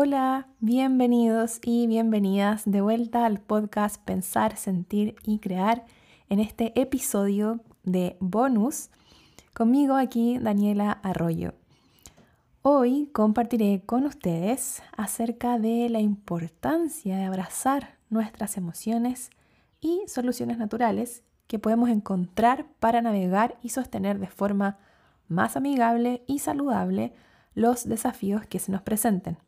Hola, bienvenidos y bienvenidas de vuelta al podcast Pensar, Sentir y Crear en este episodio de bonus. Conmigo aquí Daniela Arroyo. Hoy compartiré con ustedes acerca de la importancia de abrazar nuestras emociones y soluciones naturales que podemos encontrar para navegar y sostener de forma más amigable y saludable los desafíos que se nos presenten.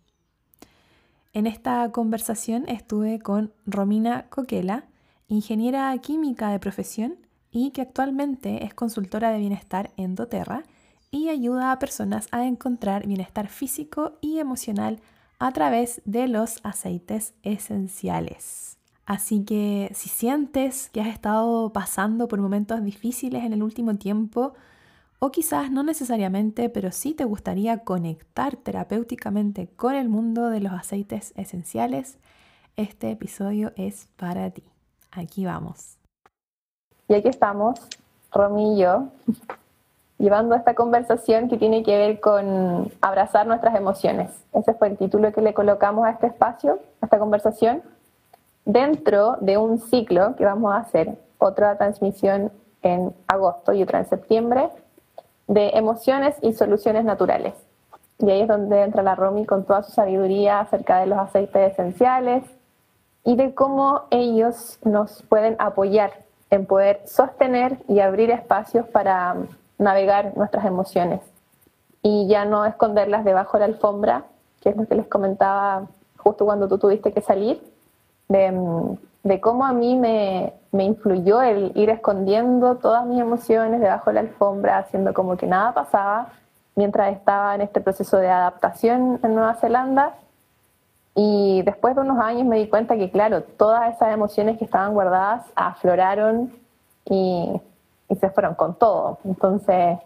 En esta conversación estuve con Romina Coquela, ingeniera química de profesión y que actualmente es consultora de bienestar en doTERRA y ayuda a personas a encontrar bienestar físico y emocional a través de los aceites esenciales. Así que si sientes que has estado pasando por momentos difíciles en el último tiempo, o quizás no necesariamente, pero sí te gustaría conectar terapéuticamente con el mundo de los aceites esenciales, este episodio es para ti. Aquí vamos. Y aquí estamos, Romy y yo, llevando esta conversación que tiene que ver con abrazar nuestras emociones. Ese fue el título que le colocamos a este espacio, a esta conversación, dentro de un ciclo que vamos a hacer, otra transmisión en agosto y otra en septiembre, de emociones y soluciones naturales. Y ahí es donde entra la Romy con toda su sabiduría acerca de los aceites esenciales y de cómo ellos nos pueden apoyar en poder sostener y abrir espacios para navegar nuestras emociones y ya no esconderlas debajo de la alfombra, que es lo que les comentaba justo cuando tú tuviste que salir, de, cómo a mí me, me, influyó el ir escondiendo todas mis emociones debajo de la alfombra, haciendo como que nada pasaba mientras estaba en este proceso de adaptación en Nueva Zelanda. Y después de unos años me di cuenta que, claro, todas esas emociones que estaban guardadas afloraron y y se fueron con todo. Entonces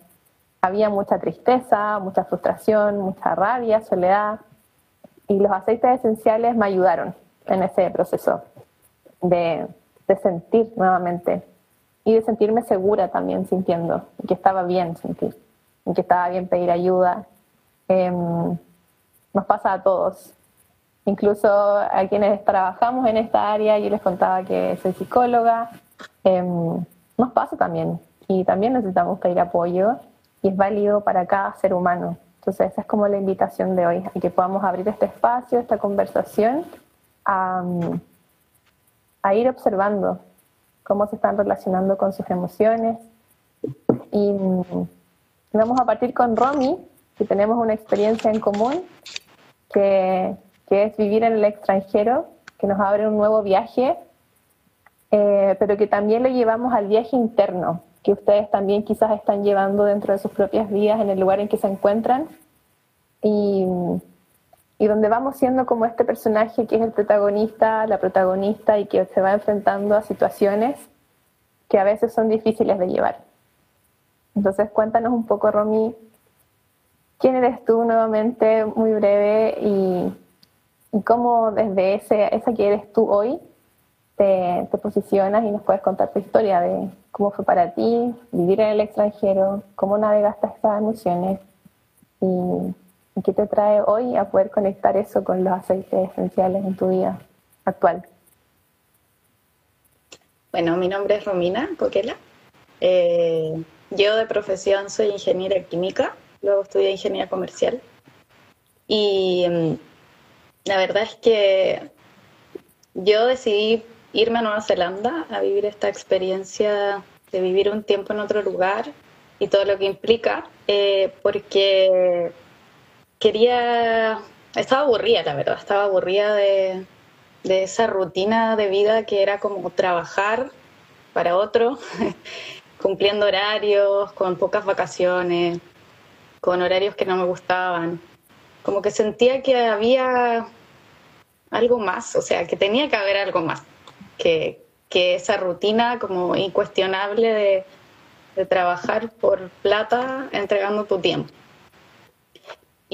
había mucha tristeza, mucha frustración, mucha rabia, soledad. Y los aceites esenciales me ayudaron en ese proceso de, sentir nuevamente y de sentirme segura también sintiendo que estaba bien sentir y que estaba bien pedir ayuda. Em, nos pasa a todos, incluso a quienes trabajamos en esta área, yo les contaba que soy psicóloga, em, nos pasa también y también necesitamos pedir apoyo y es válido para cada ser humano. Entonces esa es como la invitación de hoy, a que podamos abrir este espacio, esta conversación, a, ir observando cómo se están relacionando con sus emociones. Y vamos a partir con Romy, que tenemos una experiencia en común, que, que es vivir en el extranjero, que nos abre un nuevo viaje eh, pero que también lo llevamos al viaje interno, que ustedes también quizás están llevando dentro de sus propias vidas en el lugar en que se encuentran y, y donde vamos siendo como este personaje que es el protagonista, la protagonista y que se va enfrentando a situaciones que a veces son difíciles de llevar. Entonces cuéntanos un poco, Romy, quién eres tú nuevamente, muy breve, y, y cómo desde ese, esa que eres tú hoy te, posicionas y nos puedes contar tu historia de cómo fue para ti vivir en el extranjero, cómo navegaste estas emociones y, qué te trae hoy a poder conectar eso con los aceites esenciales en tu vida actual. Bueno, mi nombre es Romina Coquela. Eh, yo de profesión soy ingeniera química, luego estudié ingeniería comercial. Y mm, la verdad es que yo decidí irme a Nueva Zelanda a vivir esta experiencia de vivir un tiempo en otro lugar y todo lo que implica, eh, porque quería, estaba aburrida, la verdad, estaba aburrida de, de esa rutina de vida que era como trabajar para otro, cumpliendo horarios, con pocas vacaciones, con horarios que no me gustaban. Como que sentía que había algo más, o sea, que tenía que haber algo más que, esa rutina como incuestionable de, trabajar por plata entregando tu tiempo.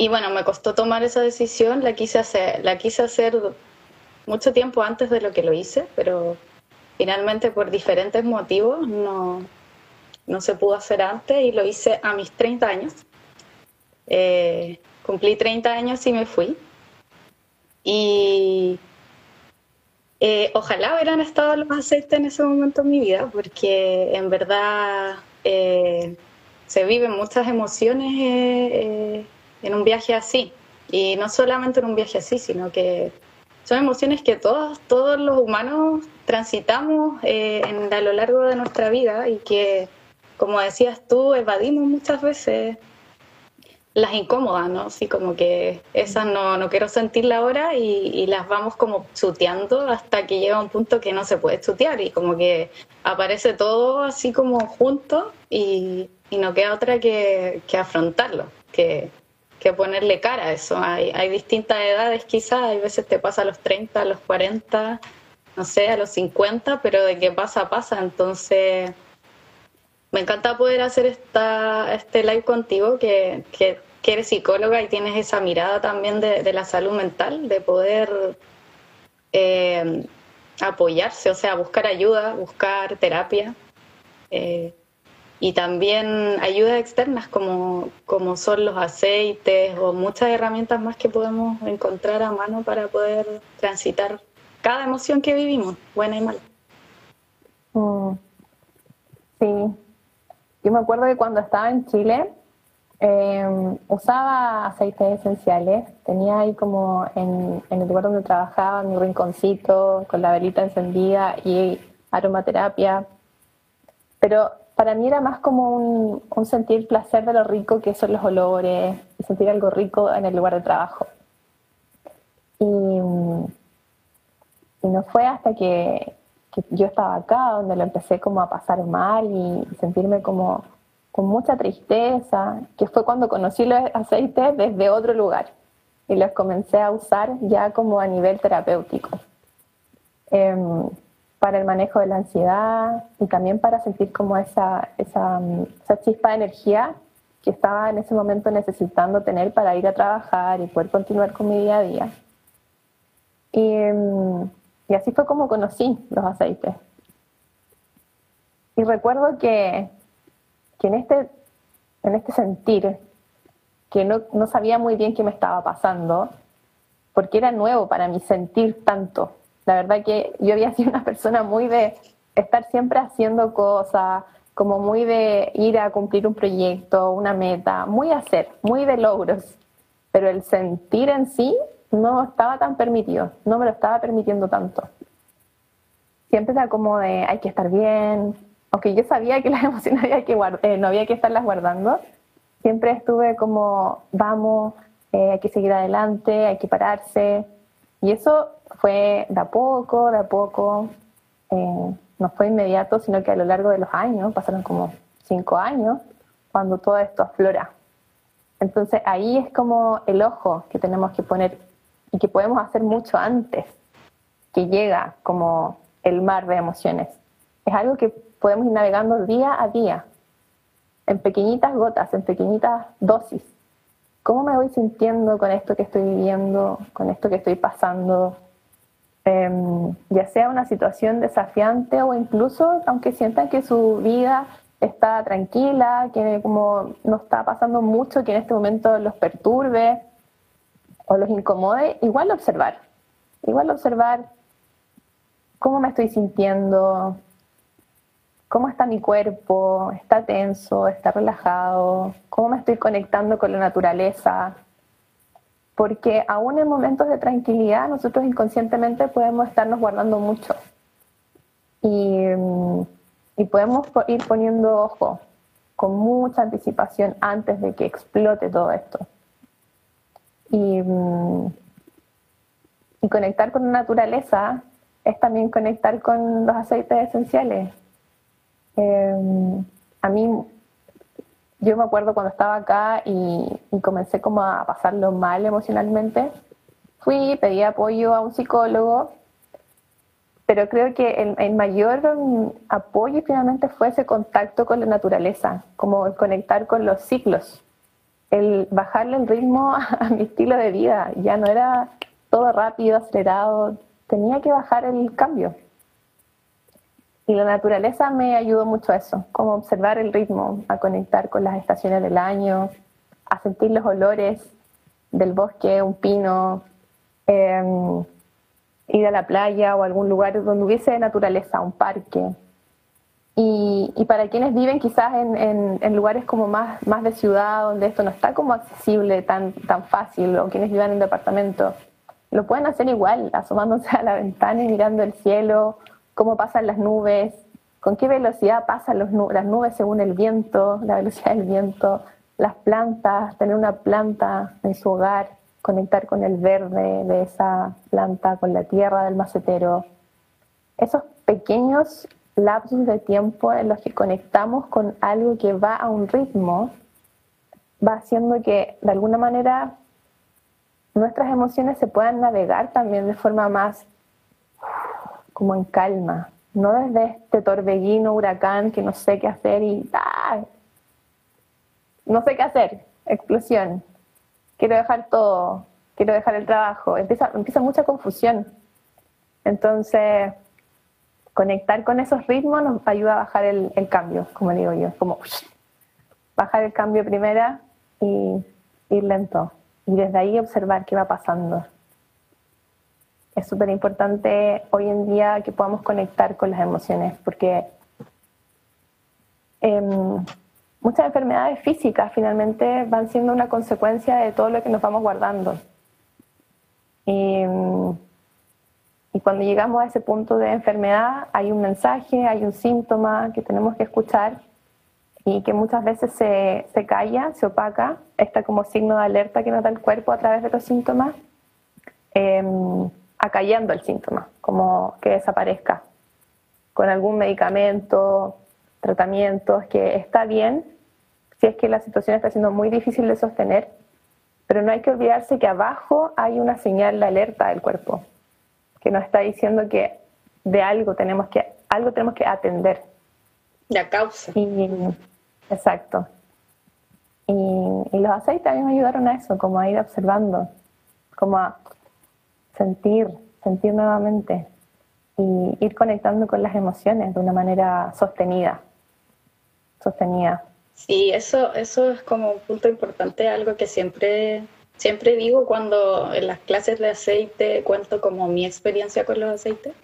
Y bueno, me costó tomar esa decisión, la quise hacer, la quise hacer mucho tiempo antes de lo que lo hice, pero finalmente por diferentes motivos no, no se pudo hacer antes y lo hice a mis 30 años. Eh, cumplí 30 años y me fui. Y eh, ojalá hubieran estado los aceites en ese momento en mi vida, porque en verdad eh, se viven muchas emociones en un viaje así. Y no solamente en un viaje así, sino que son emociones que todos, todos los humanos transitamos en, a lo largo de nuestra vida y que, como decías tú, evadimos muchas veces las incómodas, ¿no? Así como que esas no, no quiero sentirla ahora y, las vamos como chuteando hasta que llega un punto que no se puede chutear y como que aparece todo así como junto y, no queda otra que, afrontarlo, que, que, ponerle cara a eso. Hay, hay distintas edades quizás, hay veces te pasa a los 30, a los 40, no sé, a los 50, pero de que pasa, pasa. Entonces me encanta poder hacer esta, este live contigo, que, que, eres psicóloga y tienes esa mirada también de, la salud mental, de poder eh, apoyarse, o sea, buscar ayuda, buscar terapia. Eh, y también ayudas externas como, como son los aceites o muchas herramientas más que podemos encontrar a mano para poder transitar cada emoción que vivimos, buena y mala. Mm. Sí, yo me acuerdo que cuando estaba en Chile em, usaba aceites esenciales. Tenía ahí como en, el lugar donde trabajaba mi rinconcito con la velita encendida y aromaterapia. Pero para mí era más como un, sentir placer de lo rico que son los olores y sentir algo rico en el lugar de trabajo. Y, no fue hasta que que yo estaba acá, donde lo empecé como a pasar mal y sentirme como con mucha tristeza, que fue cuando conocí los aceites desde otro lugar y los comencé a usar ya como a nivel terapéutico, em, para el manejo de la ansiedad y también para sentir como esa, esa, esa chispa de energía que estaba en ese momento necesitando tener para ir a trabajar y poder continuar con mi día a día. Y, em, y así fue como conocí los aceites. Y recuerdo que, en, este, en este sentir, que no, no sabía muy bien qué me estaba pasando, porque era nuevo para mí sentir tanto. La verdad que yo había sido una persona muy de estar siempre haciendo cosas, como muy de ir a cumplir un proyecto, una meta, muy hacer, muy de logros. Pero el sentir en sí no estaba tan permitido, no me lo estaba permitiendo tanto. Siempre era como de hay que estar bien, aunque yo sabía que las emociones había que eh, no había que estarlas guardando, siempre estuve como vamos, eh, hay que seguir adelante, hay que pararse. Y eso fue de a poco, de a poco, eh, no fue inmediato, sino que a lo largo de los años, pasaron como cinco años, cuando todo esto aflora. Entonces ahí es como el ojo que tenemos que poner y que podemos hacer mucho antes que llega como el mar de emociones. Es algo que podemos ir navegando día a día, en pequeñitas gotas, en pequeñitas dosis. ¿Cómo me voy sintiendo con esto que estoy viviendo, con esto que estoy pasando? Em, ya sea una situación desafiante o incluso aunque sientan que su vida está tranquila, que como no está pasando mucho, que en este momento los perturbe, o los incomode, igual observar. Igual observar cómo me estoy sintiendo, cómo está mi cuerpo, está tenso, está relajado, cómo me estoy conectando con la naturaleza. Porque aún en momentos de tranquilidad nosotros inconscientemente podemos estarnos guardando mucho. Y, podemos ir poniendo ojo con mucha anticipación antes de que explote todo esto. Y, conectar con la naturaleza es también conectar con los aceites esenciales. Em, a mí, yo me acuerdo cuando estaba acá y, comencé como a pasarlo mal emocionalmente, fui, pedí apoyo a un psicólogo, pero creo que el, el, mayor apoyo finalmente fue ese contacto con la naturaleza, como conectar con los ciclos el bajarle el ritmo a mi estilo de vida. Ya no era todo rápido, acelerado, tenía que bajar el cambio. Y la naturaleza me ayudó mucho a eso, como observar el ritmo, a conectar con las estaciones del año, a sentir los olores del bosque, un pino, em, ir a la playa o algún lugar donde hubiese naturaleza, un parque. Y, para quienes viven quizás en, lugares como más, más de ciudad, donde esto no está como accesible tan, tan fácil, o quienes vivan en departamento, lo pueden hacer igual, asomándose a la ventana y mirando el cielo, cómo pasan las nubes, con qué velocidad pasan las nubes según el viento, la velocidad del viento, las plantas, tener una planta en su hogar, conectar con el verde de esa planta, con la tierra del macetero. Esos pequeños lapsos de tiempo en los que conectamos con algo que va a un ritmo, va haciendo que de alguna manera nuestras emociones se puedan navegar también de forma más como en calma, no desde este torbellino, huracán que no sé qué hacer y ¡ah! no sé qué hacer, explosión, quiero dejar todo, quiero dejar el trabajo, empieza, mucha confusión. Entonces, conectar con esos ritmos nos ayuda a bajar el, cambio, como digo yo, como bajar el cambio primera y ir lento. Y desde ahí observar qué va pasando. Es súper importante hoy en día que podamos conectar con las emociones, porque em, muchas enfermedades físicas finalmente van siendo una consecuencia de todo lo que nos vamos guardando. Y, y, cuando llegamos a ese punto de enfermedad hay un mensaje, hay un síntoma que tenemos que escuchar y que muchas veces se, se calla, se opaca, está como signo de alerta que nos da el cuerpo a través de los síntomas, eh, acallando el síntoma, como que desaparezca con algún medicamento, tratamientos, que está bien si es que la situación está siendo muy difícil de sostener, pero no hay que olvidarse que abajo hay una señal de alerta del cuerpo, que nos está diciendo que de algo tenemos que, algo tenemos que atender. La causa. exacto. Y, y, los aceites a mí me ayudaron a eso, como a ir observando, como a sentir, sentir nuevamente y ir conectando con las emociones de una manera sostenida sostenida. Sí, eso, eso es como un punto importante, algo que siempre, siempre digo cuando en las clases de aceite cuento como mi experiencia con los aceites,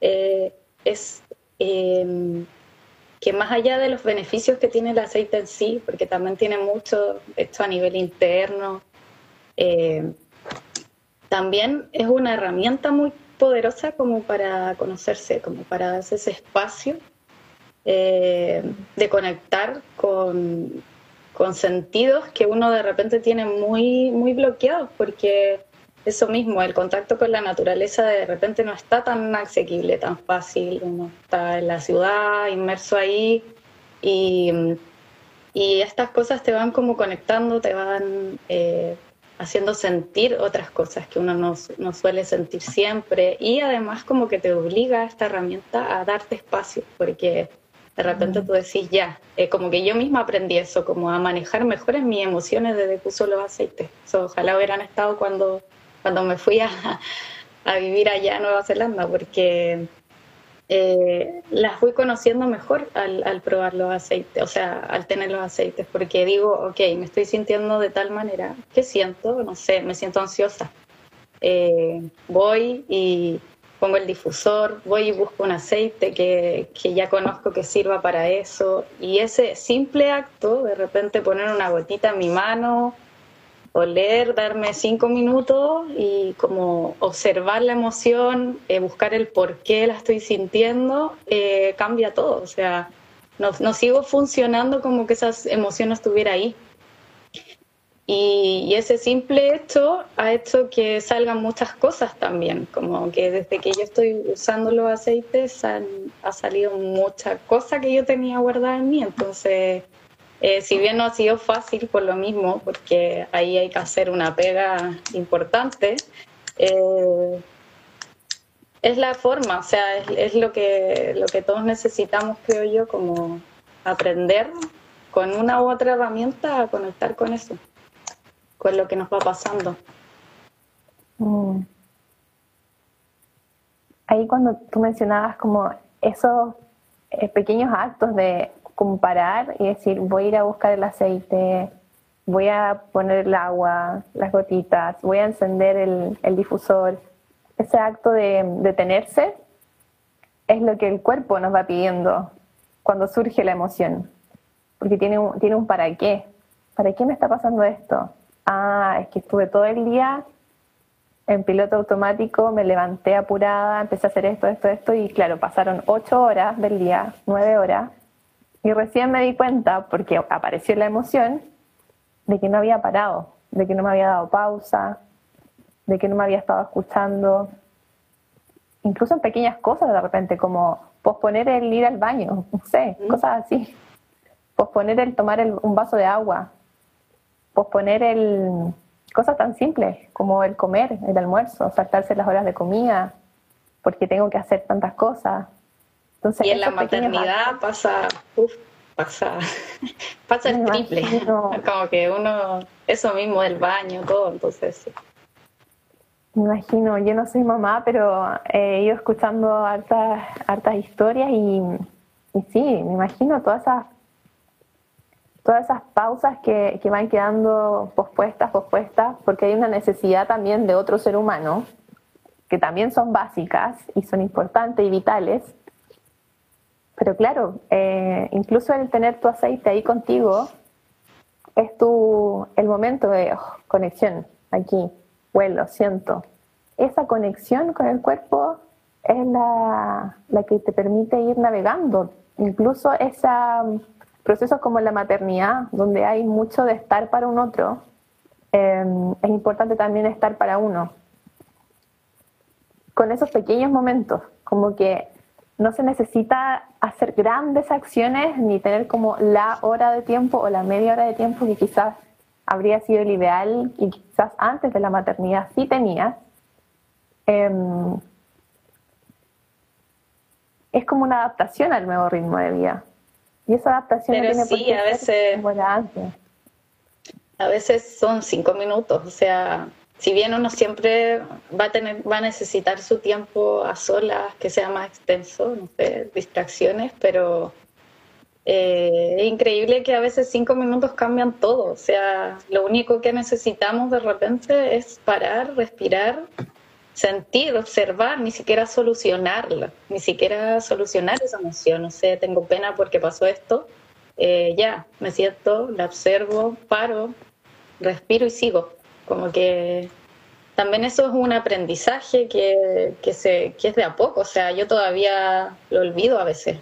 eh, es em, que más allá de los beneficios que tiene el aceite en sí, porque también tiene mucho esto a nivel interno, eh, también es una herramienta muy poderosa como para conocerse, como para darse ese espacio eh, de conectar con, con, sentidos que uno de repente tiene muy, muy bloqueados, porque eso mismo, el contacto con la naturaleza de repente no está tan asequible, tan fácil, uno está en la ciudad, inmerso ahí, y, y estas cosas te van como conectando, te van... Eh, haciendo sentir otras cosas que uno no, no, suele sentir siempre y además como que te obliga esta herramienta a darte espacio porque de repente tú decís, ya, eh, como que yo misma aprendí eso, como a manejar mejores mis emociones desde que uso los aceites. ojalá hubieran estado cuando, cuando me fui a, a vivir allá a Nueva Zelanda, porque eh, las fui conociendo mejor al, al, probar los aceites, o sea, al tener los aceites, porque digo, ok, me estoy sintiendo de tal manera, ¿qué siento? No sé, me siento ansiosa. Eh, voy y pongo el difusor, voy y busco un aceite que, que, ya conozco que sirva para eso. Y ese simple acto, de repente poner una gotita en mi mano, oler, darme cinco minutos y como observar la emoción, eh, buscar el por qué la estoy sintiendo, eh, cambia todo. O sea, no, no sigo funcionando como que esa emoción no estuviera ahí. Y, ese simple hecho ha hecho que salgan muchas cosas también, como que desde que yo estoy usando los aceites han, ha salido mucha cosa que yo tenía guardada en mí. Entonces, eh, si bien no ha sido fácil por lo mismo, porque ahí hay que hacer una pega importante, eh, es la forma, o sea, es, lo, que, lo que todos necesitamos, creo yo, como aprender con una u otra herramienta a conectar con eso con lo que nos va pasando. Mm. Ahí cuando tú mencionabas como esos eh, pequeños actos de comparar y decir voy a ir a buscar el aceite, voy a poner el agua, las gotitas, voy a encender el, difusor. Ese acto de detenerse es lo que el cuerpo nos va pidiendo cuando surge la emoción, porque tiene un, tiene un para qué. ¿Para qué me está pasando esto? Ah, es que estuve todo el día en piloto automático, me levanté apurada, empecé a hacer esto, esto, esto, y claro, pasaron ocho horas del día, nueve horas, y recién me di cuenta, porque apareció la emoción, de que no había parado, de que no me había dado pausa, de que no me había estado escuchando, incluso en pequeñas cosas de repente, como posponer el ir al baño, no sé, cosas así, posponer el tomar un vaso de agua, posponer el cosas tan simples como el comer, el almuerzo, saltarse las horas de comida, porque tengo que hacer tantas cosas. Entonces, y en la maternidad pasa, uf, pasa, pasa el triple, como que uno, eso mismo del baño, todo, entonces Me imagino, yo no soy mamá, pero he ido escuchando hartas, hartas historias y, y sí, me imagino todas esas todas esas pausas que, que, van quedando pospuestas, pospuestas, porque hay una necesidad también de otro ser humano, que también son básicas y son importantes y vitales. Pero claro, eh, incluso el tener tu aceite ahí contigo es tu, el momento de oh, conexión, aquí, vuelo, siento. Esa conexión con el cuerpo es la, la que te permite ir navegando. Incluso esa procesos como la maternidad, donde hay mucho de estar para un otro, em, es importante también estar para uno. Con esos pequeños momentos, como que no se necesita hacer grandes acciones ni tener como la hora de tiempo o la media hora de tiempo que quizás habría sido el ideal y quizás antes de la maternidad sí tenías. Em, es como una adaptación al nuevo ritmo de vida. Y esa adaptación Pero tiene sí, a veces, A veces son cinco minutos, o sea, si bien uno siempre va a tener, va a necesitar su tiempo a solas, que sea más extenso, distracciones, pero eh, es increíble que a veces cinco minutos cambian todo. O sea, lo único que necesitamos de repente es parar, respirar sentir, observar, ni siquiera solucionarla, ni siquiera solucionar esa emoción. No sé, tengo pena porque pasó esto. Eh, ya, me siento, la observo, paro, respiro y sigo. Como que también eso es un aprendizaje que, que, se, que es de a poco. O sea, yo todavía lo olvido a veces.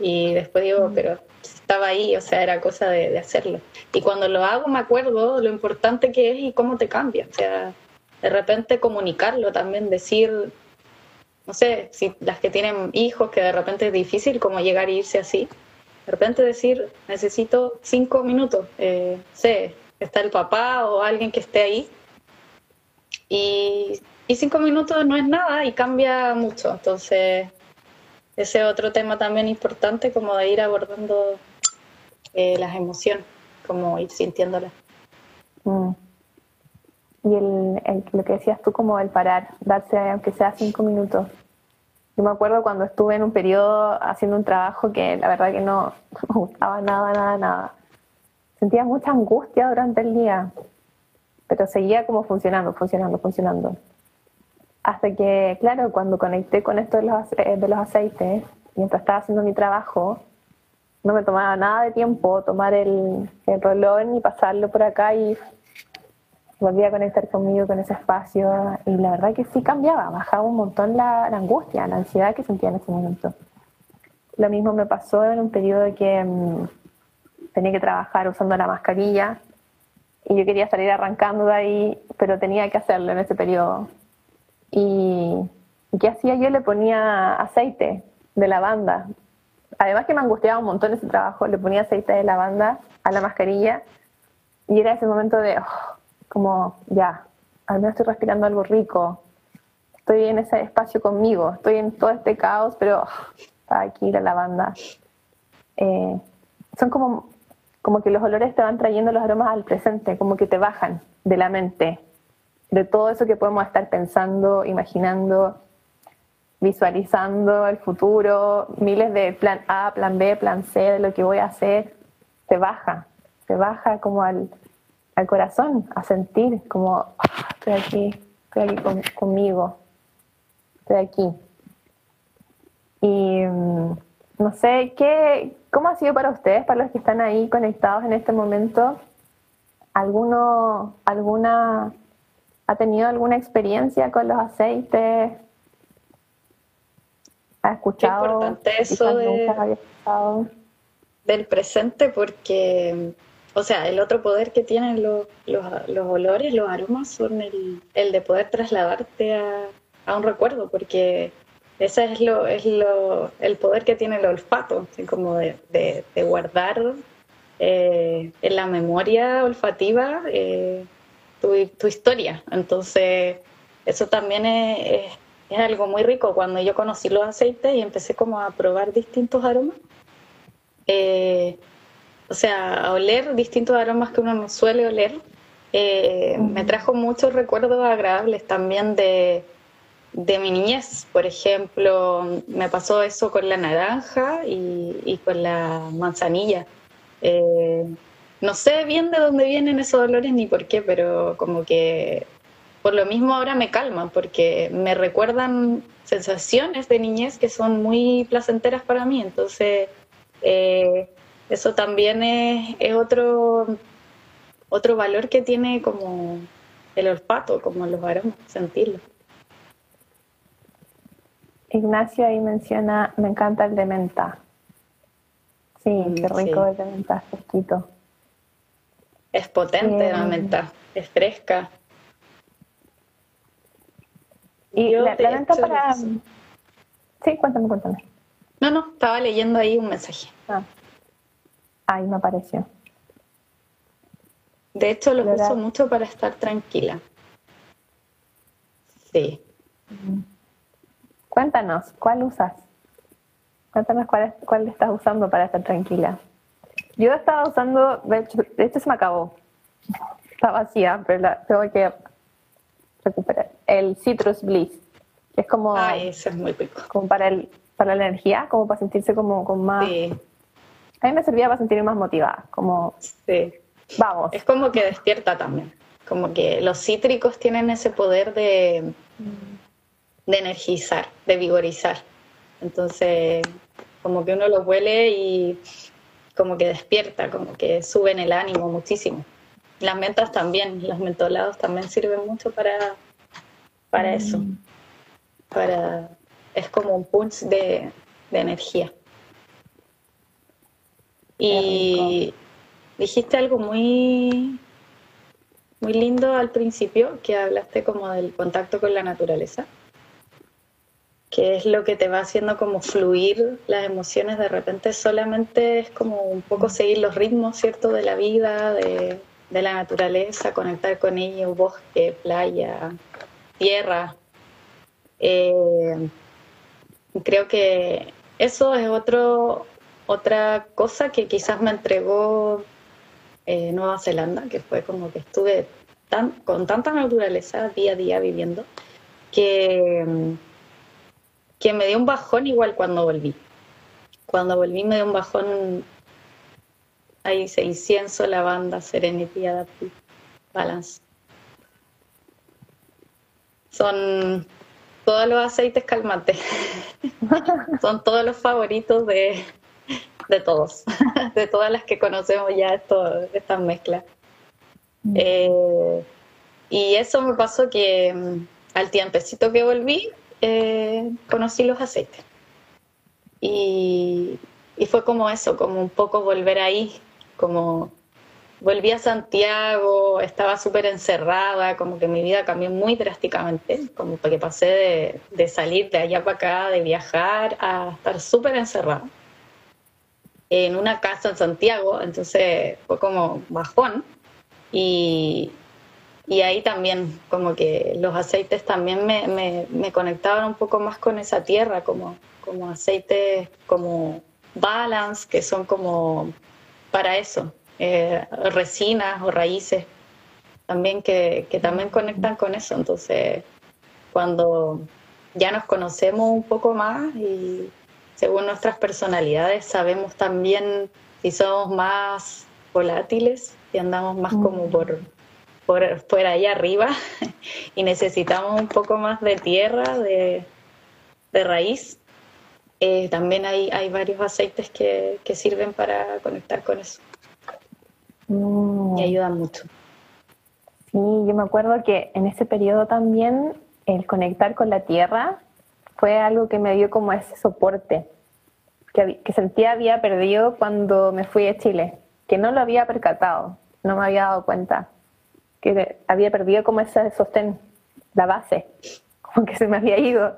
Y después digo, mm. pero estaba ahí, o sea, era cosa de, de hacerlo. Y cuando lo hago me acuerdo lo importante que es y cómo te cambia. O sea, de repente comunicarlo también, decir, no sé, si las que tienen hijos, que de repente es difícil como llegar e irse así, de repente decir, necesito cinco minutos, eh, sé, está el papá o alguien que esté ahí, y, cinco minutos no es nada y cambia mucho, entonces ese otro tema también importante como de ir abordando eh, las emociones, como ir sintiéndolas. Mm y el, lo que decías tú como el parar, darse aunque sea cinco minutos. Yo me acuerdo cuando estuve en un periodo haciendo un trabajo que la verdad que no, me gustaba nada, nada, nada. Sentía mucha angustia durante el día, pero seguía como funcionando, funcionando, funcionando. Hasta que, claro, cuando conecté con esto de los, eh, de los aceites, mientras estaba haciendo mi trabajo, no me tomaba nada de tiempo tomar el, el rolón y pasarlo por acá y volvía a conectar conmigo, con ese espacio, y la verdad que sí cambiaba, bajaba un montón la, angustia, la ansiedad que sentía en ese momento. Lo mismo me pasó en un periodo que mm, tenía que trabajar usando la mascarilla y yo quería salir arrancando de ahí, pero tenía que hacerlo en ese periodo. Y, ¿qué hacía? Yo le ponía aceite de lavanda. Además que me angustiaba un montón ese trabajo, le ponía aceite de lavanda a la mascarilla y era ese momento de, oh, como ya, al menos estoy respirando algo rico, estoy en ese espacio conmigo, estoy en todo este caos, pero está aquí la lavanda. Eh, son como, como que los olores te van trayendo los aromas al presente, como que te bajan de la mente, de todo eso que podemos estar pensando, imaginando, visualizando el futuro, miles de plan A, plan B, plan C, de lo que voy a hacer, te baja, te baja como al, al corazón, a sentir como ah, estoy aquí, estoy aquí conmigo, estoy aquí. Y mm, no sé, ¿qué, ¿cómo ha sido para ustedes, para los que están ahí conectados en este momento? ¿Alguno, alguna, ha tenido alguna experiencia con los aceites? ¿Ha escuchado? Qué importante eso del presente porque o sea, el otro poder que tienen los, los, olores, los aromas, son el, el de poder trasladarte a, a, un recuerdo, porque ese es, lo, es lo, el poder que tiene el olfato, como de, de, guardar eh, en la memoria olfativa eh, tu, tu, historia. Entonces, eso también es, es, algo muy rico. Cuando yo conocí los aceites y empecé como a probar distintos aromas, eh, o sea, a oler distintos aromas que uno no suele oler, me trajo muchos recuerdos agradables también de, de, mi niñez. Por ejemplo, me pasó eso con la naranja y, con la manzanilla. Eh, no sé bien de dónde vienen esos olores ni por qué, pero como que por lo mismo ahora me calman, porque me recuerdan sensaciones de niñez que son muy placenteras para mí. Entonces, eh, eso también es, otro, otro valor que tiene como el olfato, como los aromas, sentirlo. Ignacio ahí menciona, me encanta el de menta. Sí, mm, qué rico el de menta, fresquito. Es potente la menta, es fresca. Y la, menta para... Sí, cuéntame, cuéntame. No, no, estaba leyendo ahí un mensaje. Ah. Ahí me apareció. De hecho, lo uso mucho para estar tranquila. Sí. Cuéntanos, ¿cuál usas? Cuéntanos cuál, cuál estás usando para estar tranquila. Yo estaba usando, de hecho, se me acabó. Está vacía, pero la tengo que recuperar. El Citrus Bliss, que es como. Ah, ese es muy rico. Como para, el, para la energía, como para sentirse como con más. Sí a mí me servía para sentirme más motivada, como, sí. vamos. Es como que despierta también, como que los cítricos tienen ese poder de, de energizar, de vigorizar. Entonces, como que uno los huele y como que despierta, como que suben el ánimo muchísimo. Las mentas también, los mentolados también sirven mucho para, para mm. eso. Para, es como un punch de, de energía. Y dijiste algo muy, muy lindo al principio, que hablaste como del contacto con la naturaleza, que es lo que te va haciendo como fluir las emociones. De repente solamente es como un poco seguir los ritmos, ¿cierto?, de la vida, de, la naturaleza, conectar con ella, bosque, playa, tierra. Eh, creo que eso es otro, otra cosa que quizás me entregó eh, Nueva Zelanda, que fue como que estuve tan, con tanta naturaleza día a día viviendo, que, que me dio un bajón igual cuando volví. Cuando volví me dio un bajón, ahí se incienso, lavanda, serenity, adaptive, balance. Son todos los aceites calmantes. Son todos los favoritos de, de todos, de todas las que conocemos ya esto, estas mezclas. Mm. Eh, y eso me pasó que mm, al tiempecito que volví, eh, conocí los aceites. Y, y, fue como eso, como un poco volver ahí, como volví a Santiago, estaba súper encerrada, como que mi vida cambió muy drásticamente, como que pasé de, de salir de allá para acá, de viajar, a estar súper encerrada en una casa en Santiago, entonces fue como bajón. Y, y ahí también como que los aceites también me, me, me, conectaban un poco más con esa tierra, como, como aceites como balance, que son como para eso, eh, resinas o raíces también que, que también conectan con eso. Entonces, cuando ya nos conocemos un poco más y según nuestras personalidades sabemos también si somos más volátiles y andamos más como por, por, por ahí arriba y necesitamos un poco más de tierra, de, de raíz. Eh, también hay, hay varios aceites que, que sirven para conectar con eso. Mm. Y ayudan mucho. Sí, yo me acuerdo que en ese periodo también el conectar con la tierra fue algo que me dio como ese soporte que, que sentía había perdido cuando me fui a Chile, que no lo había percatado, no me había dado cuenta, que había perdido como ese sostén, la base, como que se me había ido.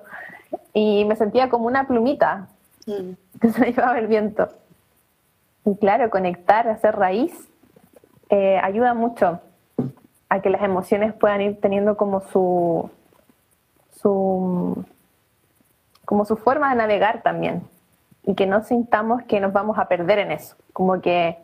Y me sentía como una plumita mm. que se me llevaba el viento. Y claro, conectar, hacer raíz, eh, ayuda mucho a que las emociones puedan ir teniendo como su, su como su forma de navegar también y que no sintamos que nos vamos a perder en eso, como que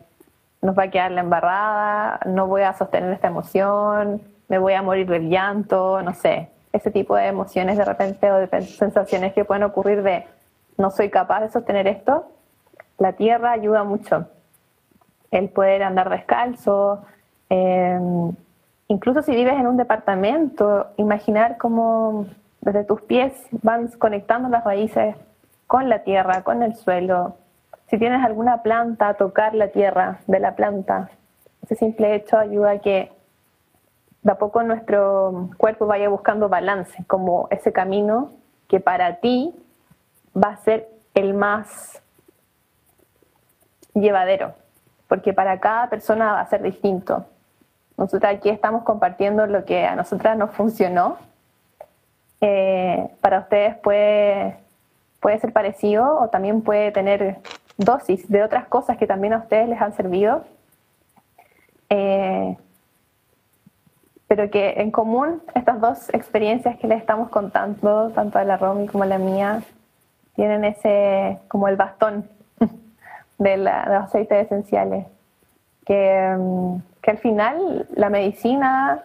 nos va a quedar la embarrada, no voy a sostener esta emoción, me voy a morir del llanto, no sé, ese tipo de emociones de repente o de sensaciones que pueden ocurrir de no soy capaz de sostener esto, la tierra ayuda mucho. El poder andar descalzo, em, incluso si vives en un departamento, imaginar cómo desde tus pies van conectando las raíces con la tierra, con el suelo. Si tienes alguna planta, tocar la tierra de la planta. Ese simple hecho ayuda a que de a poco nuestro cuerpo vaya buscando balance, como ese camino que para ti va a ser el más llevadero, porque para cada persona va a ser distinto. Nosotros aquí estamos compartiendo lo que a nosotras nos funcionó eh, para ustedes puede, puede ser parecido o también puede tener dosis de otras cosas que también a ustedes les han servido. Eh, pero que en común estas dos experiencias que les estamos contando, tanto a la Romy como a la mía, tienen ese como el bastón de, de los aceites esenciales. Que, que al final la medicina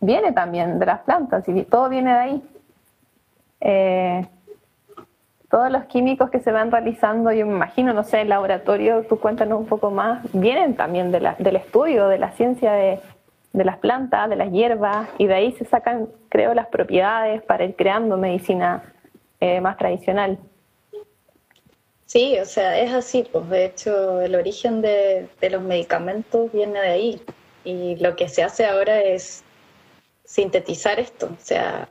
viene también de las plantas y todo viene de ahí. Eh, todos los químicos que se van realizando, yo me imagino, no sé, el laboratorio, tú cuéntanos un poco más, vienen también de la, del estudio, de la ciencia de, las plantas, de las hierbas, y de ahí se sacan, creo, las propiedades para ir creando medicina eh, más tradicional. Sí, o sea, es así, pues de hecho el origen de, de los medicamentos viene de ahí, y lo que se hace ahora es sintetizar esto, o sea,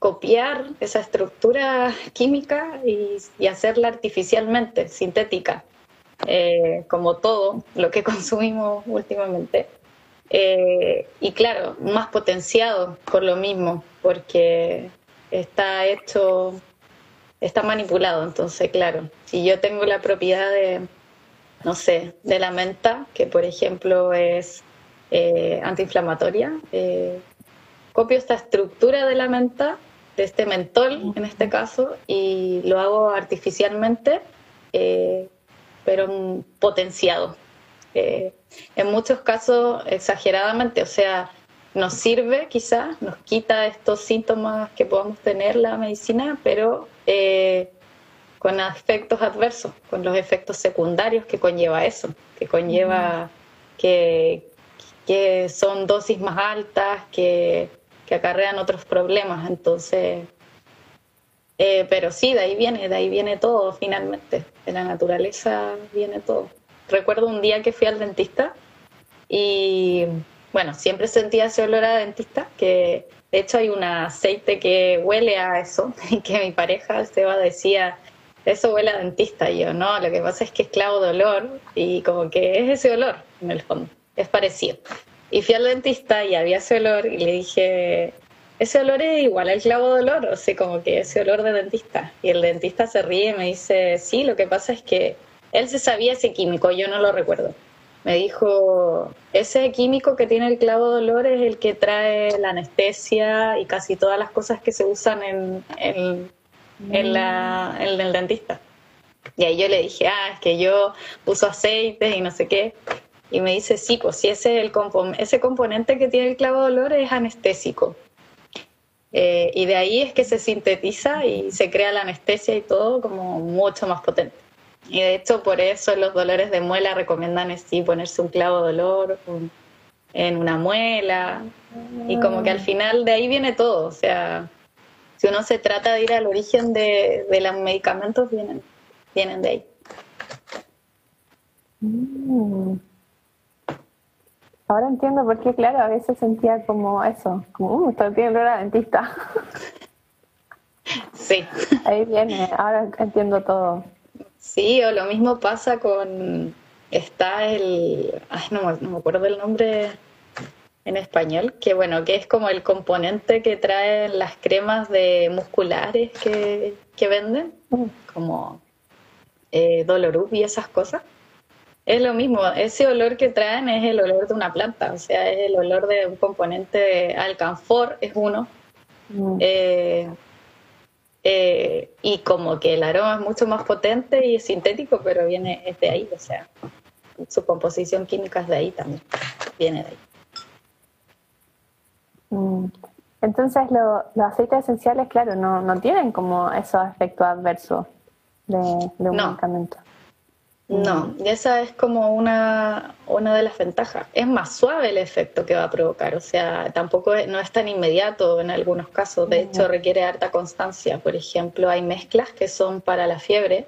copiar esa estructura química y, hacerla artificialmente, sintética, eh, como todo lo que consumimos últimamente. Eh, y claro, más potenciado por lo mismo, porque está hecho, está manipulado. Entonces, claro, si yo tengo la propiedad de, no sé, de la menta, que por ejemplo es eh, antiinflamatoria, copio esta estructura de la menta de este mentol en este caso y lo hago artificialmente, eh, pero potenciado. Eh, en muchos casos exageradamente, o sea, nos sirve quizás, nos quita estos síntomas que podamos tener la medicina, pero eh, con efectos adversos, con los efectos secundarios que conlleva eso, que conlleva que, que son dosis más altas, que que acarrean otros problemas. Entonces, eh, pero sí, de ahí viene, de ahí viene todo finalmente. De la naturaleza viene todo. Recuerdo un día que fui al dentista y, bueno, siempre sentía ese olor a dentista, que de hecho hay un aceite que huele a eso, y que mi pareja Seba decía, eso huele a dentista. Y yo, no, lo que pasa es que es clavo de olor y como que es ese olor en el fondo, es parecido. Y fui al dentista y había ese olor y le dije, ese olor es igual al clavo de olor, o sea, como que ese olor de dentista. Y el dentista se ríe y me dice, sí, lo que pasa es que él se sabía ese químico, yo no lo recuerdo. Me dijo, ese químico que tiene el clavo de olor es el que trae la anestesia y casi todas las cosas que se usan en, en, en, la, en el dentista. Y ahí yo le dije, ah, es que yo uso aceite y no sé qué. Y me dice, sí, pues sí, ese, el ese componente que tiene el clavo de olor es anestésico. Eh, y de ahí es que se sintetiza y se crea la anestesia y todo como mucho más potente. Y de hecho por eso los dolores de muela recomiendan sí ponerse un clavo dolor en una muela. Y como que al final de ahí viene todo. O sea, si uno se trata de ir al origen de, los medicamentos, vienen, vienen de ahí. Mm. Ahora entiendo por qué, claro, a veces sentía como eso, como, uh, estoy bien la dentista. Sí. Ahí viene, ahora entiendo todo. Sí, o lo mismo pasa con, está el, ay, no, no me acuerdo el nombre en español, que bueno, que es como el componente que traen las cremas de musculares que, que venden, mm. como eh, Dolorup y esas cosas. Es lo mismo, ese olor que traen es el olor de una planta, o sea, es el olor de un componente de alcanfor, es uno. Mm. Eh, eh, y como que el aroma es mucho más potente y sintético, pero viene es de ahí, o sea, su composición química es de ahí también, viene de ahí. Mm. Entonces los aceites esenciales, claro, no, no tienen como esos efectos adversos de, un medicamento. No, y esa es como una, una de las ventajas. Es más suave el efecto que va a provocar, o sea, tampoco es, no es tan inmediato en algunos casos, de hecho requiere harta constancia. Por ejemplo, hay mezclas que son para la fiebre,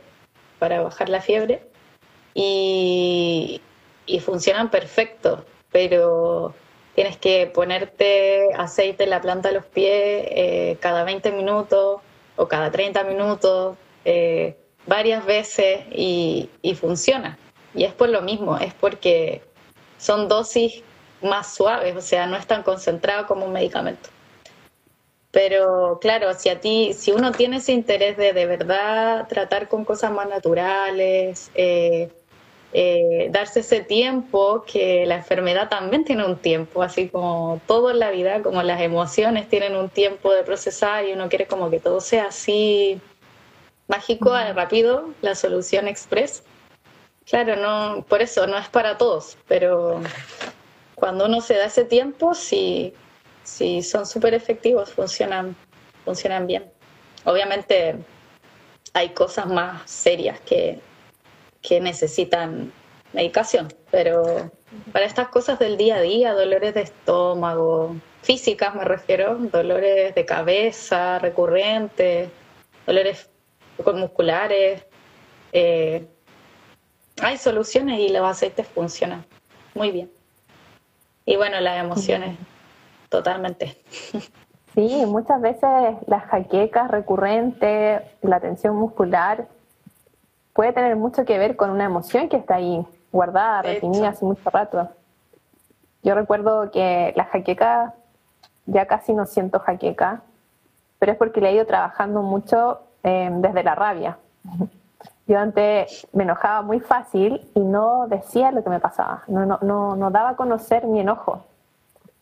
para bajar la fiebre, y, y funcionan perfecto, pero tienes que ponerte aceite en la planta de los pies eh, cada 20 minutos o cada 30 minutos. Eh, varias veces y, funciona. Y es por lo mismo, es porque son dosis más suaves, o sea, no es tan concentrado como un medicamento. Pero claro, si a ti, si uno tiene ese interés de de verdad tratar con cosas más naturales, eh, eh, darse ese tiempo, que la enfermedad también tiene un tiempo, así como todo en la vida, como las emociones tienen un tiempo de procesar y uno quiere como que todo sea así mágico, rápido, la solución express. Claro, no, por eso no es para todos, pero cuando uno se da ese tiempo, sí, sí son súper efectivos, funcionan, funcionan bien. Obviamente hay cosas más serias que, que necesitan medicación, pero para estas cosas del día a día, dolores de estómago, físicas me refiero, dolores de cabeza recurrentes, dolores con musculares. Eh, hay soluciones y los aceites funcionan muy bien. Y bueno, las emociones, totalmente. Sí, muchas veces las jaquecas recurrentes, la tensión muscular, puede tener mucho que ver con una emoción que está ahí guardada, reprimida hace mucho rato. Yo recuerdo que la jaqueca, ya casi no siento jaqueca, pero es porque le he ido trabajando mucho Em, desde la rabia. Yo antes me enojaba muy fácil y no decía lo que me pasaba, no, no, no, no daba a conocer mi enojo.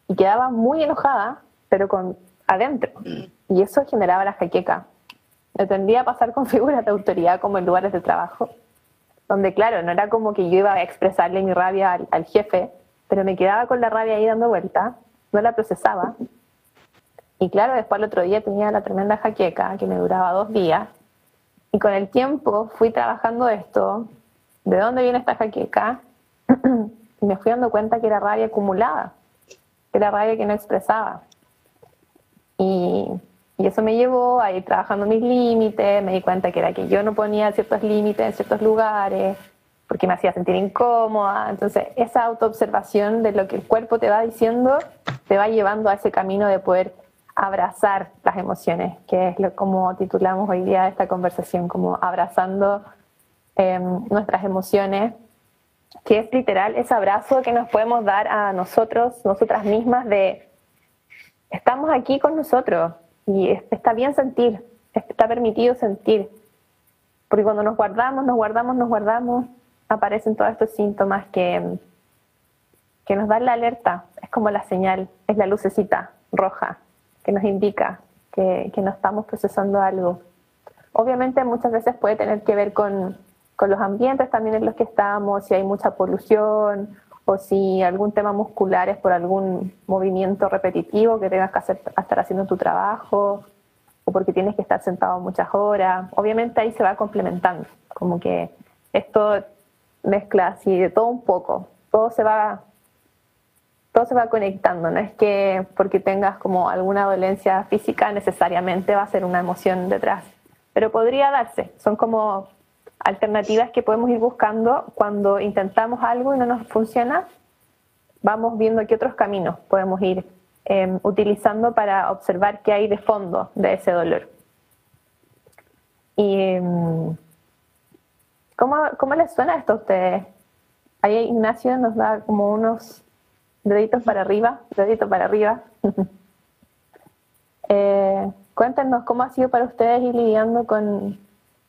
Y quedaba muy enojada, pero con adentro. Y eso generaba la jaqueca. Me tendía a pasar con figuras de autoridad como en lugares de trabajo, donde claro, no era como que yo iba a expresarle mi rabia al, al jefe, pero me quedaba con la rabia ahí dando vuelta, no la procesaba y claro, después el otro día tenía la tremenda jaqueca que me duraba dos días. Y con el tiempo fui trabajando esto, de dónde viene esta jaqueca, y me fui dando cuenta que era rabia acumulada, que era rabia que no expresaba. Y, y eso me llevó a ir trabajando mis límites, me di cuenta que era que yo no ponía ciertos límites en ciertos lugares, porque me hacía sentir incómoda. Entonces, esa autoobservación de lo que el cuerpo te va diciendo te va llevando a ese camino de poder abrazar las emociones, que es lo, como titulamos hoy día esta conversación, como abrazando em, nuestras emociones, que es literal ese abrazo que nos podemos dar a nosotros, nosotras mismas, de estamos aquí con nosotros y está bien sentir, está permitido sentir, porque cuando nos guardamos, nos guardamos, nos guardamos, aparecen todos estos síntomas que, que nos dan la alerta, es como la señal, es la lucecita roja que nos indica que, no estamos procesando algo. Obviamente muchas veces puede tener que ver con, los ambientes también en los que estamos, si hay mucha polución o si algún tema muscular es por algún movimiento repetitivo que tengas que hacer, estar haciendo tu trabajo o porque tienes que estar sentado muchas horas. Obviamente ahí se va complementando, como que esto mezcla así de todo un poco, todo se va todo se va conectando, no es que porque tengas como alguna dolencia física necesariamente va a ser una emoción detrás, pero podría darse, son como alternativas que podemos ir buscando cuando intentamos algo y no nos funciona, vamos viendo qué otros caminos podemos ir em, utilizando para observar qué hay de fondo de ese dolor. Y em, ¿cómo, ¿cómo, les suena esto a ustedes? Ahí Ignacio nos da como unos deditos para arriba, dedito para arriba. eh, cuéntenos cómo ha sido para ustedes ir lidiando con,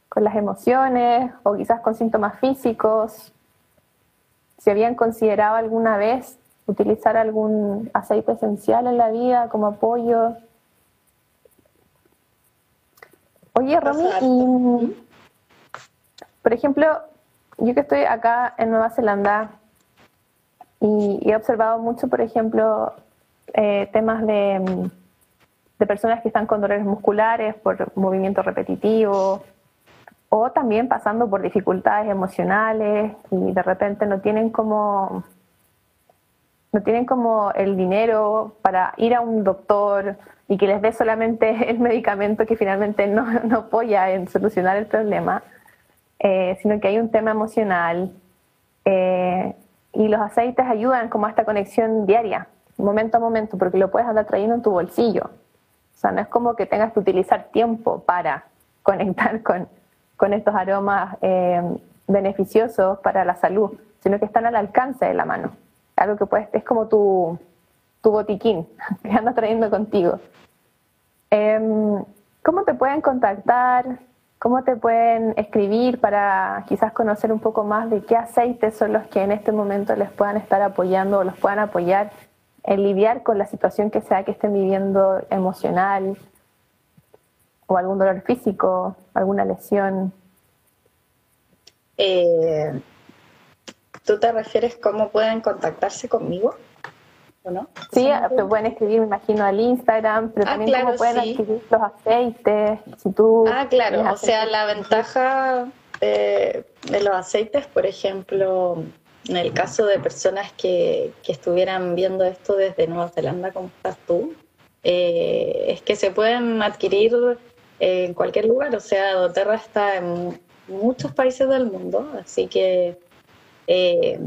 con las emociones o quizás con síntomas físicos. Si habían considerado alguna vez utilizar algún aceite esencial en la vida como apoyo. Oye, Romy, y, por ejemplo, yo que estoy acá en Nueva Zelanda y, he observado mucho, por ejemplo, eh, temas de, de personas que están con dolores musculares por movimiento repetitivo o también pasando por dificultades emocionales y de repente no tienen como no tienen como el dinero para ir a un doctor y que les dé solamente el medicamento que finalmente no, no apoya en solucionar el problema, eh, sino que hay un tema emocional eh, y los aceites ayudan como a esta conexión diaria, momento a momento, porque lo puedes andar trayendo en tu bolsillo. O sea, no es como que tengas que utilizar tiempo para conectar con, con estos aromas eh, beneficiosos para la salud, sino que están al alcance de la mano algo que puedes, es como tu, tu botiquín que andas trayendo contigo. Em, ¿Cómo te pueden contactar? ¿Cómo te pueden escribir para quizás conocer un poco más de qué aceites son los que en este momento les puedan estar apoyando o los puedan apoyar en lidiar con la situación que sea que estén viviendo emocional o algún dolor físico, alguna lesión? Eh, ¿Tú te refieres cómo pueden contactarse conmigo? Sí, te pueden escribir, me imagino, al Instagram, pero ah, también cómo pueden adquirir los aceites. Si tú ah, claro, o sea, la ventaja de, los aceites, por ejemplo, en el caso de personas que, que estuvieran viendo esto desde Nueva Zelanda, como estás tú, eh, es que se pueden adquirir en cualquier lugar. O sea, doTERRA está en muchos países del mundo, así que eh,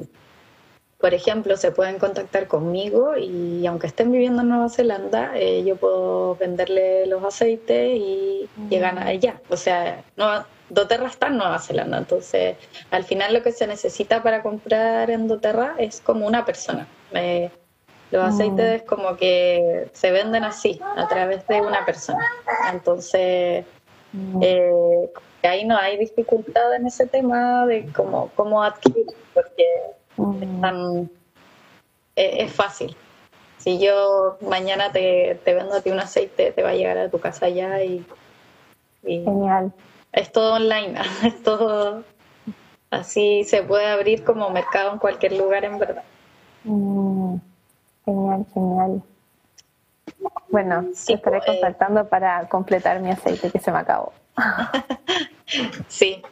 por ejemplo, se pueden contactar conmigo y aunque estén viviendo en Nueva Zelanda, eh, yo puedo venderle los aceites y llegan allá. O sea, no, doTERRA está en Nueva Zelanda, entonces al final lo que se necesita para comprar en doTERRA es como una persona. Eh, los mm. aceites como que se venden así, a través de una persona. Entonces, mm. eh, ahí no hay dificultad en ese tema de cómo, cómo adquirir, porque mm. es, fácil. Si yo mañana te, te, vendo a ti un aceite, te va a llegar a tu casa ya y, Genial. Es todo online, es todo así, se puede abrir como mercado en cualquier lugar en verdad. Mm. Genial, genial. Bueno, te estaré pues. contactando para completar mi aceite que se me acabó. sí.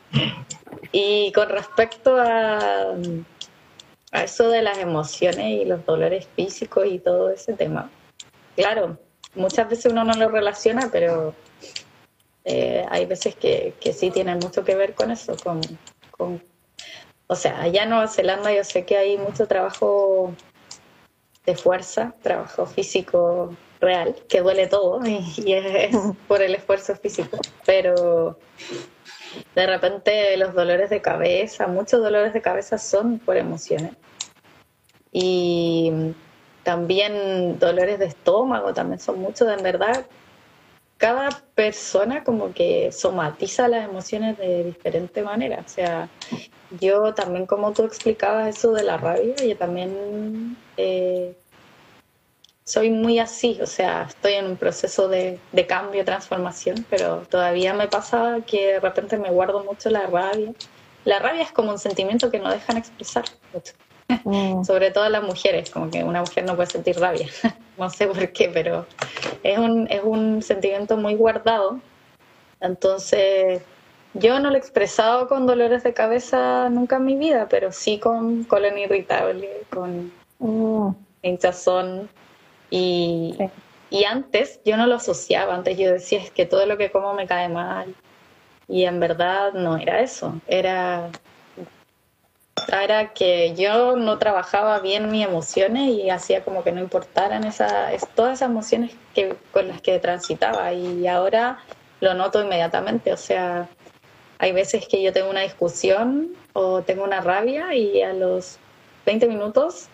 Y con respecto a, a eso de las emociones y los dolores físicos y todo ese tema, claro, muchas veces uno no lo relaciona, pero eh, hay veces que, que, sí tienen mucho que ver con eso, con, con, o sea, allá en Nueva Zelanda yo sé que hay mucho trabajo de fuerza, trabajo físico real, que duele todo y, es, por el esfuerzo físico, pero de repente los dolores de cabeza, muchos dolores de cabeza son por emociones. Y también dolores de estómago, también son muchos, en verdad. Cada persona como que somatiza las emociones de diferente manera. O sea, yo también como tú explicabas eso de la rabia, yo también eh, soy muy así, o sea, estoy en un proceso de, de cambio, transformación, pero todavía me pasa que de repente me guardo mucho la rabia. La rabia es como un sentimiento que no dejan expresar mucho. Mm. Sobre todo las mujeres, como que una mujer no puede sentir rabia. no sé por qué, pero es un, es un sentimiento muy guardado. Entonces, yo no lo he expresado con dolores de cabeza nunca en mi vida, pero sí con colon irritable, con mm. hinchazón. Y, y antes yo no lo asociaba, antes yo decía es que todo lo que como me cae mal. Y en verdad no era eso, era, era que yo no trabajaba bien mis emociones y hacía como que no importaran esa, todas esas emociones que, con las que transitaba. Y ahora lo noto inmediatamente, o sea, hay veces que yo tengo una discusión o tengo una rabia y a los 20 minutos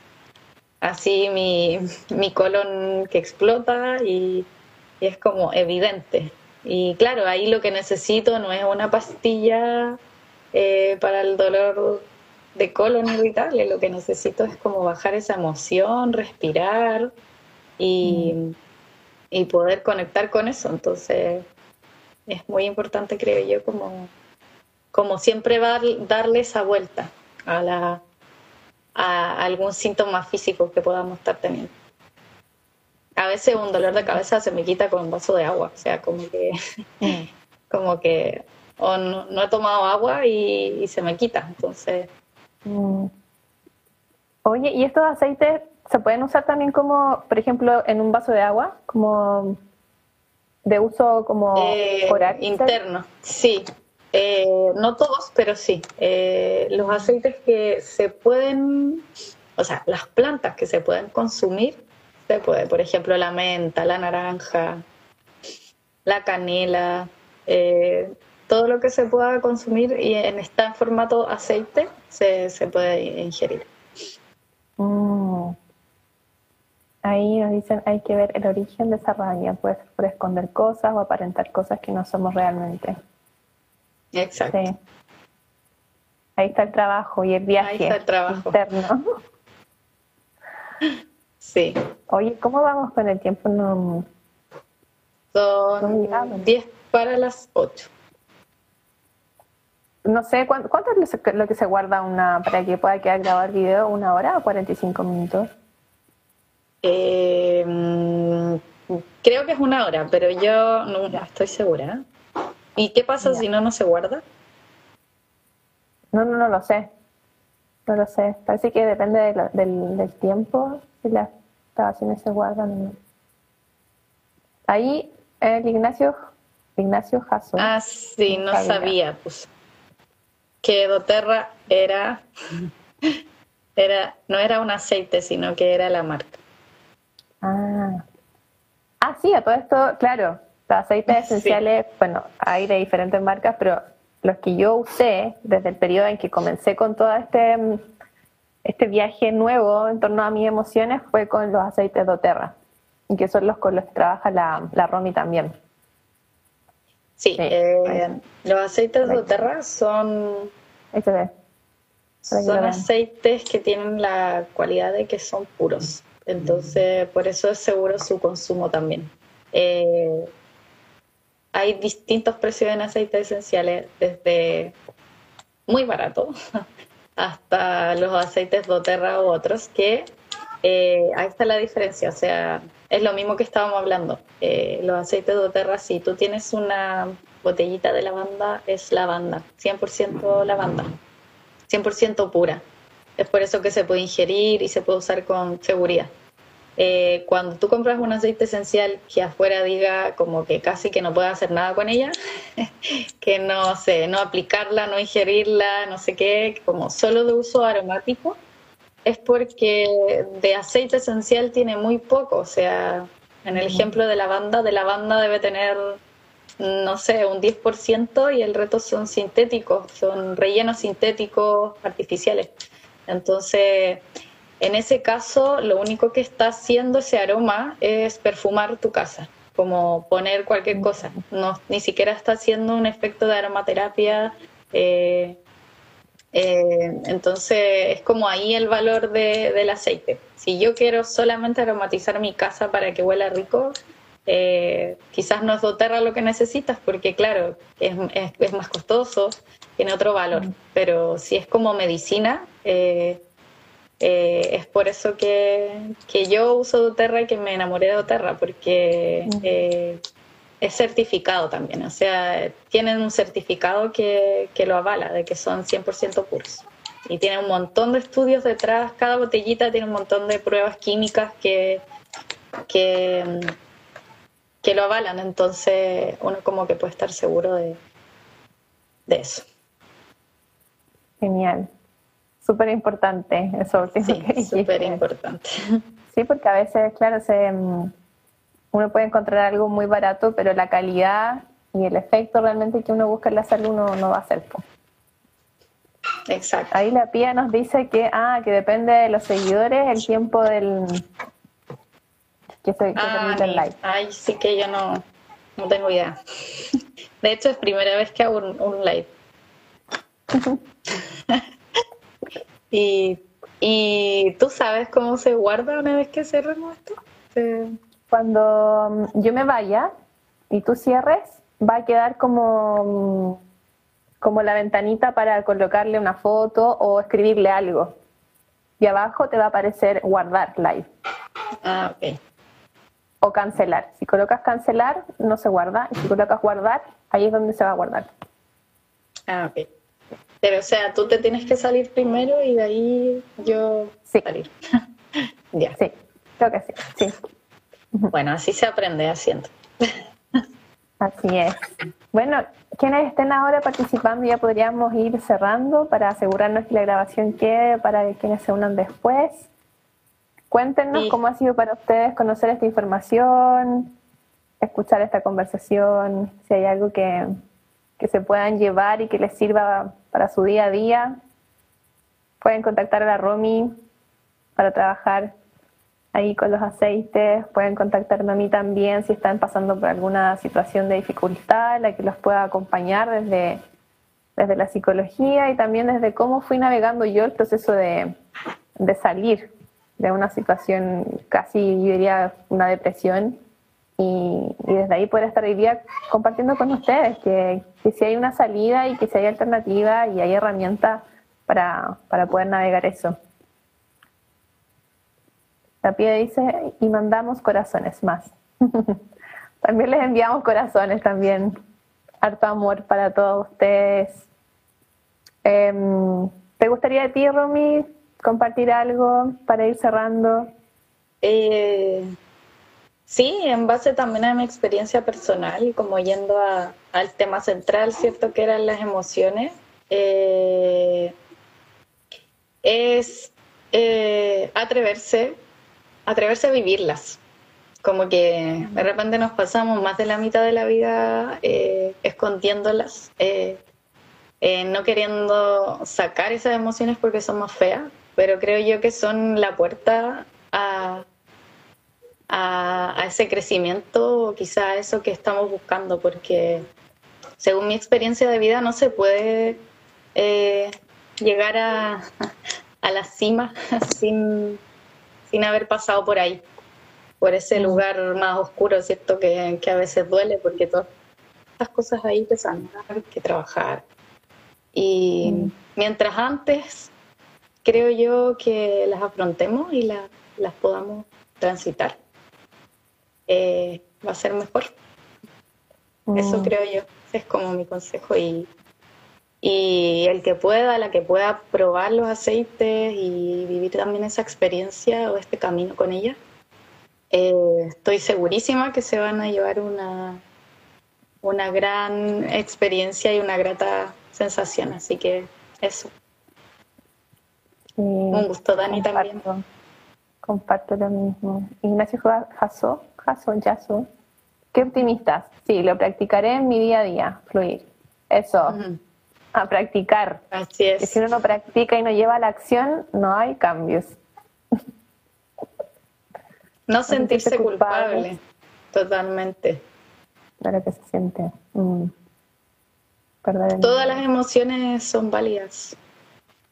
así mi, mi colon que explota y, es como evidente. Y claro, ahí lo que necesito no es una pastilla eh, para el dolor de colon irritable, lo que necesito es como bajar esa emoción, respirar y, mm. y poder conectar con eso. Entonces es muy importante, creo yo, como como siempre va darle esa vuelta a, la, a algún síntoma físico que podamos estar teniendo. A veces un dolor de cabeza se me quita con un vaso de agua, o sea, como que, mm. como que o no, he tomado agua y, se me quita, entonces... Mm. Oye, ¿y estos aceites se pueden usar también como, por ejemplo, en un vaso de agua, como de uso como eh, Interno, sí. Eh, no todos, pero sí. Eh, los aceites que se pueden, o sea, las plantas que se pueden consumir, se puede, por ejemplo, la menta, la naranja, la canela, eh, todo lo que se pueda consumir y en, está en formato aceite se, puede ingerir. Mm. Ahí nos dicen hay que ver el origen de esa rabia, puede esconder cosas o aparentar cosas que no somos realmente. Exacto. Ahí está el trabajo y el viaje Ahí está el trabajo. interno. Sí. Oye, ¿cómo vamos con el tiempo? No, Son 10 para las 8. No sé, ¿cuánto, es lo que se guarda una para que pueda quedar grabado el video? ¿Una hora o 45 minutos? Eh, mm, creo que es una hora, pero yo no estoy segura. ¿Y qué pasa si no, no se guarda? No, no, no lo sé. No lo sé. Parece que depende del, del, tiempo si las grabaciones se guardan. Ahí el Ignacio, Ignacio Jasso. Ah, sí, no sabía, pues. Que doTERRA era, era, no era un aceite, sino que era la marca. Ah. Ah, sí, a todo esto, claro, los aceites esenciales, bueno, hay de diferentes marcas, pero los que yo usé desde el periodo en que comencé con todo este, este viaje nuevo en torno a mis emociones fue con los aceites doTERRA, y que son los con los que trabaja la, la Romy también. Sí, eh, los aceites doTERRA son, son aceites que tienen la cualidad de que son puros, entonces por eso es seguro su consumo también. Eh, hay distintos precios en aceites esenciales, desde muy barato hasta los aceites doTERRA u otros, que eh, ahí está la diferencia. O sea, es lo mismo que estábamos hablando. Eh, los aceites doTERRA, si tú tienes una botellita de lavanda, es lavanda, 100% lavanda, 100% pura. Es por eso que se puede ingerir y se puede usar con seguridad. Eh, cuando tú compras un aceite esencial que afuera diga como que casi que no puedes hacer nada con ella, que no sé, no aplicarla, no ingerirla, no sé qué, como solo de uso aromático, es porque de aceite esencial tiene muy poco. O sea, en el ejemplo de lavanda, de lavanda debe tener, no sé, un 10% y el resto son sintéticos, son rellenos sintéticos artificiales. Entonces, en ese caso, lo único que está haciendo ese aroma es perfumar tu casa, como poner cualquier cosa. No, ni siquiera está haciendo un efecto de aromaterapia. Eh, eh, entonces, es como ahí el valor del aceite. Si yo quiero solamente aromatizar mi casa para que huela rico, eh, quizás no es doTERRA lo que necesitas, porque claro, es, es, más costoso, tiene otro valor. Pero si es como medicina, eh, es por eso que, que, yo uso doTERRA y que me enamoré de doTERRA, porque eh, es certificado también, o sea, tienen un certificado que, que lo avala, de que son 100% puros. Y tiene un montón de estudios detrás, cada botellita tiene un montón de pruebas químicas que, que, que lo avalan, entonces uno como que puede estar seguro de, de eso. Genial. Súper importante eso último sí, súper importante. Sí, porque a veces, claro, se, mm, uno puede encontrar algo muy barato, pero la calidad y el efecto realmente que uno busca en la salud no, no va a ser. Exacto. Ahí la pía nos dice que, ah, que depende de los seguidores el tiempo del que se que Ah, permite el ni- live. Ay, sí que yo no, no tengo idea. De hecho, es primera vez que hago un, un live. y, y tú sabes cómo se guarda una vez que cerramos esto. Cuando mm, yo me vaya y tú cierres, va a quedar como, mm, como la ventanita para colocarle una foto o escribirle algo. Y abajo te va a aparecer guardar live Ah, ok. o cancelar. Si colocas cancelar, no se guarda. Y si colocas guardar, ahí es donde se va a guardar. Ah, ok. Pero, o sea, tú te tienes que salir primero y de ahí yo Sí. salir. ya. Sí, creo que sí. Sí, Bueno, así se aprende haciendo. así es. Bueno, quienes estén ahora participando ya podríamos ir cerrando para asegurarnos que la grabación quede para quienes se unan después. Cuéntenos Sí. cómo ha sido para ustedes conocer esta información, escuchar esta conversación, si hay algo que, que se puedan llevar y que les sirva para su día a día. Pueden contactar a la Romy para trabajar ahí con los aceites. Pueden contactarme a mí también si están pasando por alguna situación de dificultad, la que los pueda acompañar desde, desde la psicología y también desde cómo fui navegando yo el proceso de, de salir de una situación casi, yo diría, una depresión. Y, desde ahí poder estar hoy día compartiendo con ustedes que, que si hay una salida y que si hay alternativa y hay herramientas para, para poder navegar eso. La pie dice, y mandamos corazones más. también les enviamos corazones también. Harto amor para todos ustedes. Em, ¿Te gustaría a ti, Romy, compartir algo para ir cerrando? Eh, sí, en base también a mi experiencia personal como yendo a- al tema central, ¿cierto? Que eran las emociones. eh, es eh, atreverse, atreverse a vivirlas. Como que de repente nos pasamos más de la mitad de la vida eh, escondiéndolas, eh, no queriendo sacar esas emociones porque son más feas, pero creo yo que son la puerta a, a, a ese crecimiento, quizá a eso que estamos buscando, porque según mi experiencia de vida no se puede eh, llegar a, a la cima sin, sin haber pasado por ahí, por ese lugar más oscuro, ¿cierto? Que, que a veces duele, porque todas estas cosas ahí pesan, hay que trabajar. Y Mm. mientras antes creo yo que las afrontemos y la- las podamos transitar, eh, va a ser mejor. Eso Mm. creo yo. Ese es como mi consejo. Y, y el que pueda, la que pueda probar los aceites y vivir también esa experiencia o este camino con ella, eh, estoy segurísima que se van a llevar una, una gran experiencia y una grata sensación. Así que eso. Sí, Un gusto, Dani, también. comparto, lo mismo. Ignacio Ja- Jasso, Qué optimistas. Sí, lo practicaré en mi día a día, fluir. Eso, a practicar. Así Que es. si uno no practica y no lleva a la acción, no hay cambios. No sentirse culpable. culpable. Totalmente. Claro que se siente. Mm. Todas las emociones son válidas.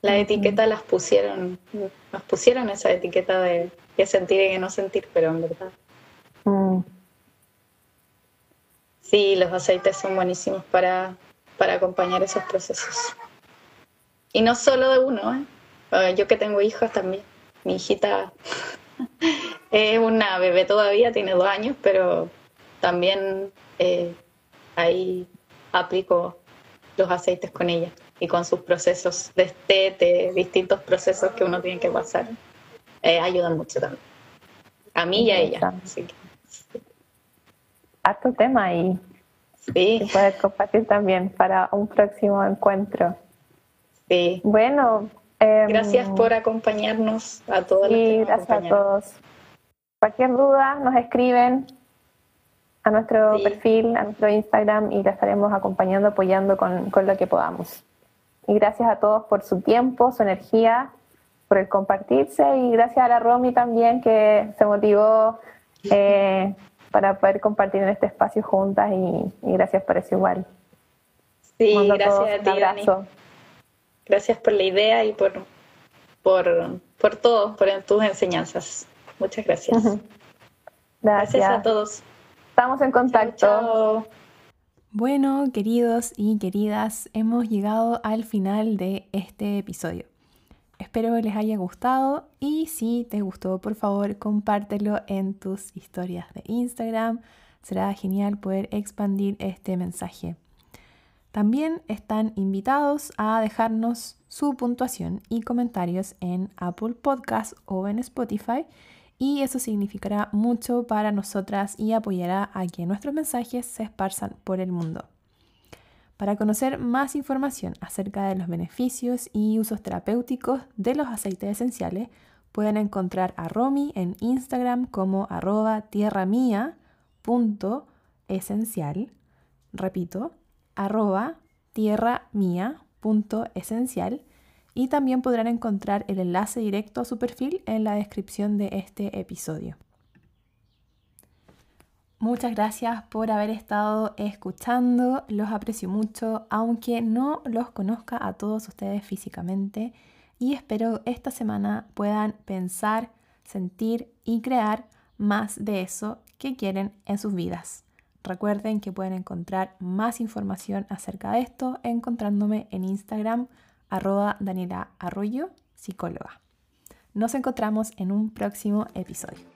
Las Ujú. etiquetas las pusieron, nos pusieron esa etiqueta de que sentir y que no sentir, pero en verdad. Mm. Sí, los aceites son buenísimos para, para acompañar esos procesos. Y no solo de uno, ¿eh? Eh, Yo que tengo hijas también. Mi hijita es una bebé todavía, tiene dos años, pero también eh, ahí aplico los aceites con ella y con sus procesos de estete, distintos procesos que uno tiene que pasar, eh, ayudan mucho también. A mí y a ella. Así que, tu tema y sí. poder compartir también para un próximo encuentro. Sí. Bueno. Em, gracias por acompañarnos a todos. Sí, gracias a todos. Cualquier duda nos escriben a nuestro perfil, a nuestro Instagram y la estaremos acompañando, apoyando con, con lo que podamos. Y gracias a todos por su tiempo, su energía, por el compartirse y gracias a la Romy también que se motivó eh, para poder compartir en este espacio juntas y, gracias por eso igual. Sí, gracias a, ti, Dani. Gracias por la idea y por, por, por todo, por tus enseñanzas. Muchas gracias. Gracias. gracias a todos. Estamos en contacto. Bueno, queridos y queridas, hemos llegado al final de este episodio. Espero les haya gustado y si te gustó, por favor, compártelo en tus historias de Instagram. Será genial poder expandir este mensaje. También están invitados a dejarnos su puntuación y comentarios en Apple Podcast o en Spotify y eso significará mucho para nosotras y apoyará a que nuestros mensajes se esparzan por el mundo. Para conocer más información acerca de los beneficios y usos terapéuticos de los aceites esenciales, pueden encontrar a Romy en Instagram como arroba tierramía.esencial. Repito, arroba y también podrán encontrar el enlace directo a su perfil en la descripción de este episodio. Muchas gracias por haber estado escuchando, los aprecio mucho, aunque no los conozca a todos ustedes físicamente y espero esta semana puedan pensar, sentir y crear más de eso que quieren en sus vidas. Recuerden que pueden encontrar más información acerca de esto encontrándome en Instagram arroba Daniela Arroyo, psicóloga. Nos encontramos en un próximo episodio.